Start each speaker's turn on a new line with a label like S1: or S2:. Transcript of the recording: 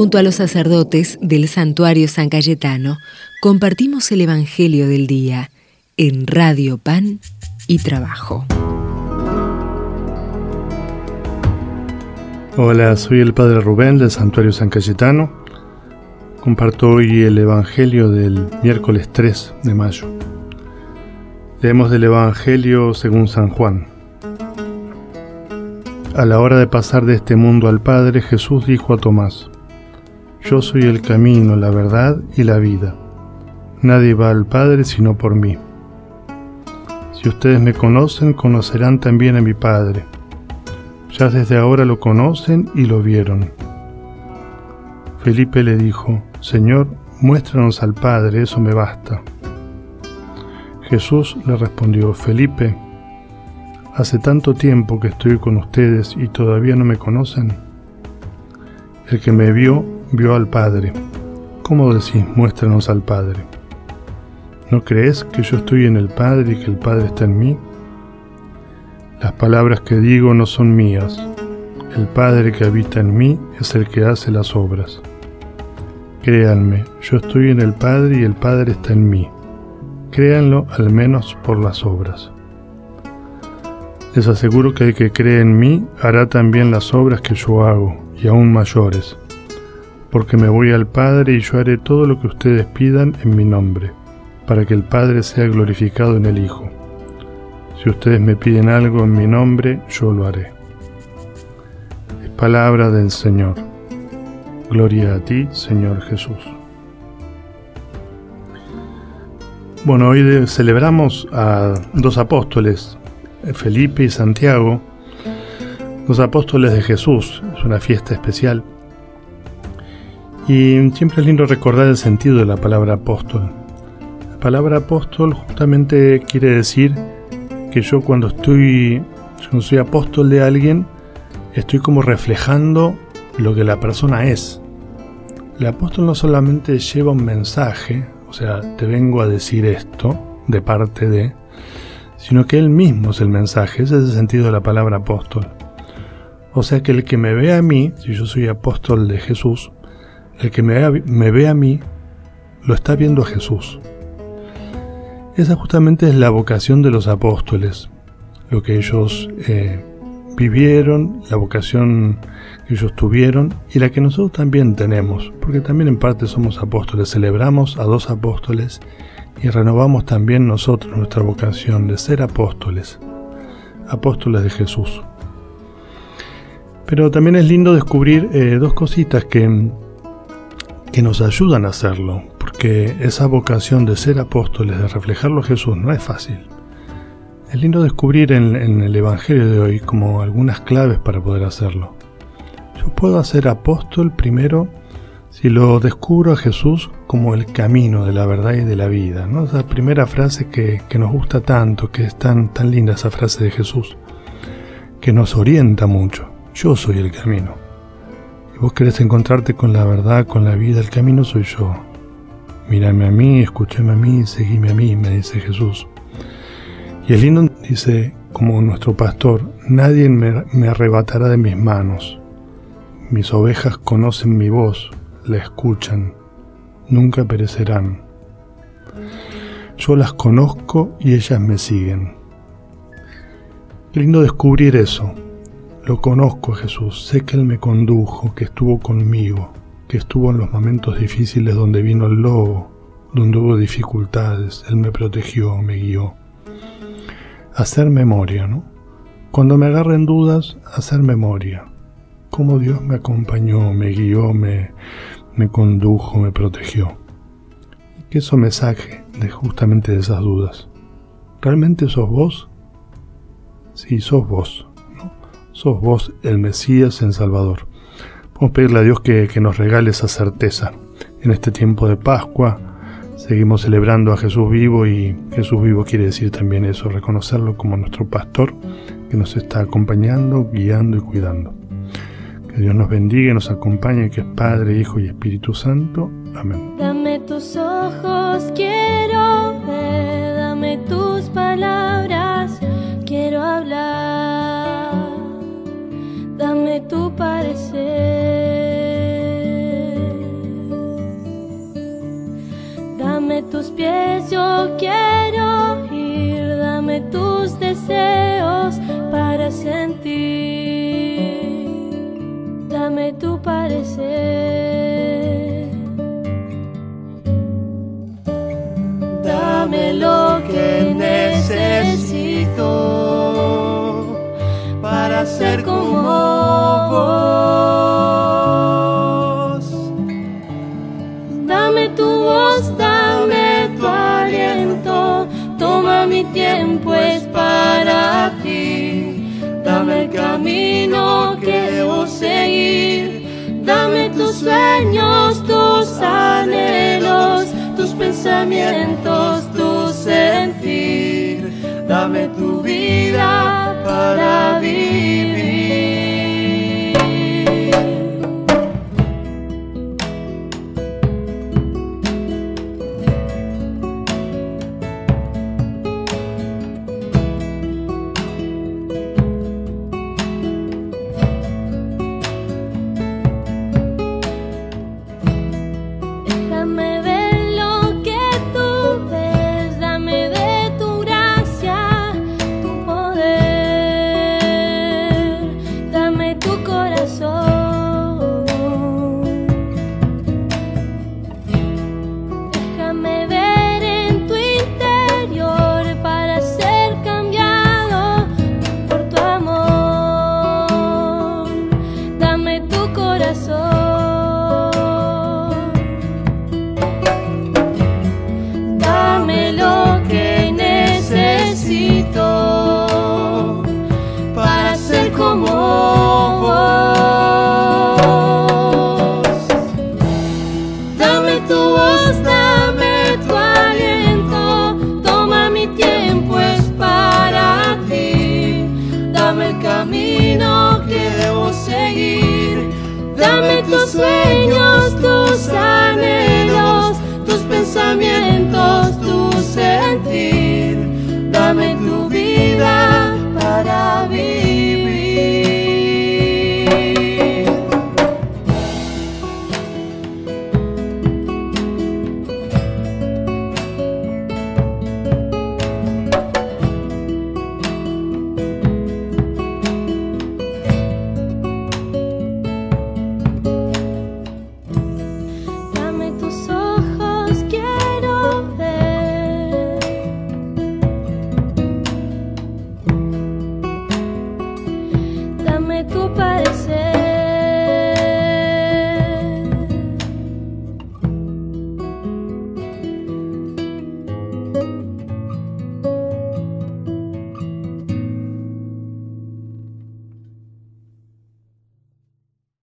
S1: Junto a los sacerdotes del santuario San Cayetano, compartimos el Evangelio del Día en Radio Pan y Trabajo.
S2: Hola, soy el Padre Rubén del Santuario San Cayetano. Comparto hoy el Evangelio del miércoles 3 de mayo. Leemos del Evangelio según San Juan. A la hora de pasar de este mundo al Padre, Jesús dijo a Tomás, Yo soy el camino, la verdad y la vida. Nadie va al Padre sino por mí. Si ustedes me conocen, conocerán también a mi Padre. Ya desde ahora lo conocen y lo vieron. Felipe le dijo, Señor, muéstranos al Padre, eso me basta. Jesús le respondió, Felipe, hace tanto tiempo que estoy con ustedes y todavía no me conocen. El que me vio, vio al Padre. ¿Cómo decís, muéstranos al Padre? ¿No crees que yo estoy en el Padre y que el Padre está en mí? Las palabras que digo no son mías. El Padre que habita en mí es el que hace las obras. Créanme, yo estoy en el Padre y el Padre está en mí. Créanlo al menos por las obras. Les aseguro que el que cree en mí hará también las obras que yo hago, y aún mayores, porque me voy al Padre y yo haré todo lo que ustedes pidan en mi nombre, para que el Padre sea glorificado en el Hijo. Si ustedes me piden algo en mi nombre, yo lo haré. Es palabra del Señor. Gloria a ti, Señor Jesús. Bueno, hoy celebramos a dos apóstoles, Felipe y Santiago, dos apóstoles de Jesús. Es una fiesta especial. Y siempre es lindo recordar el sentido de la palabra apóstol. La palabra apóstol justamente quiere decir que yo cuando estoy, soy apóstol de alguien, estoy como reflejando lo que la persona es. El apóstol no solamente lleva un mensaje, o sea, te vengo a decir esto de parte de, sino que él mismo es el mensaje, ese es el sentido de la palabra apóstol. O sea que el que me ve a mí, si yo soy apóstol de Jesús, el que me, ve a mí, lo está viendo a Jesús. Esa justamente es la vocación de los apóstoles, lo que ellos eh, vivieron, la vocación que ellos tuvieron y la que nosotros también tenemos, porque también en parte somos apóstoles, celebramos a dos apóstoles y renovamos también nosotros nuestra vocación de ser apóstoles, apóstoles de Jesús. Pero también es lindo descubrir eh, dos cositas que, que nos ayudan a hacerlo que esa vocación de ser apóstoles, de reflejarlo a Jesús, no es fácil. Es lindo descubrir en, el Evangelio de hoy como algunas claves para poder hacerlo. Yo puedo hacer apóstol primero si lo descubro a Jesús como el camino de la verdad y de la vida. ¿no? Esa primera frase que, nos gusta tanto, que es tan, tan linda esa frase de Jesús, que nos orienta mucho. Yo soy el camino. Vos querés encontrarte con la verdad, con la vida, el camino soy yo. Mírame a mí, escúchame a mí, seguime a mí, me dice Jesús. Y el lindo dice, como nuestro pastor, nadie me, arrebatará de mis manos. Mis ovejas conocen mi voz, la escuchan, nunca perecerán. Yo las conozco y ellas me siguen. Lindo descubrir eso. Lo conozco a Jesús, sé que Él me condujo, que estuvo conmigo que estuvo en los momentos difíciles donde vino el lobo, donde hubo dificultades, Él me protegió, me guió. Hacer memoria, ¿no? Cuando me agarren dudas, hacer memoria. Cómo Dios me acompañó, me guió, me, condujo, me protegió. Que eso me saque de justamente de esas dudas. ¿Realmente sos vos? Sí, sos vos. Sos vos el Mesías en Salvador. Vamos a pedirle a Dios que, nos regale esa certeza. En este tiempo de Pascua seguimos celebrando a Jesús vivo y Jesús vivo quiere decir también eso, reconocerlo como nuestro pastor que nos está acompañando, guiando y cuidando. Que Dios nos bendiga y nos acompañe, que es Padre, Hijo y Espíritu Santo. Amén.
S3: Dame tus ojos, quiero tus pies, yo quiero ir. Dame tus deseos para sentir. Dame tu parecer.
S4: Dame lo que necesito para ser como
S3: tiempo, es para ti. Dame el camino que debo seguir. Dame tus sueños, tus anhelos, tus pensamientos, tu sentir.
S4: Dame
S3: Dame
S4: el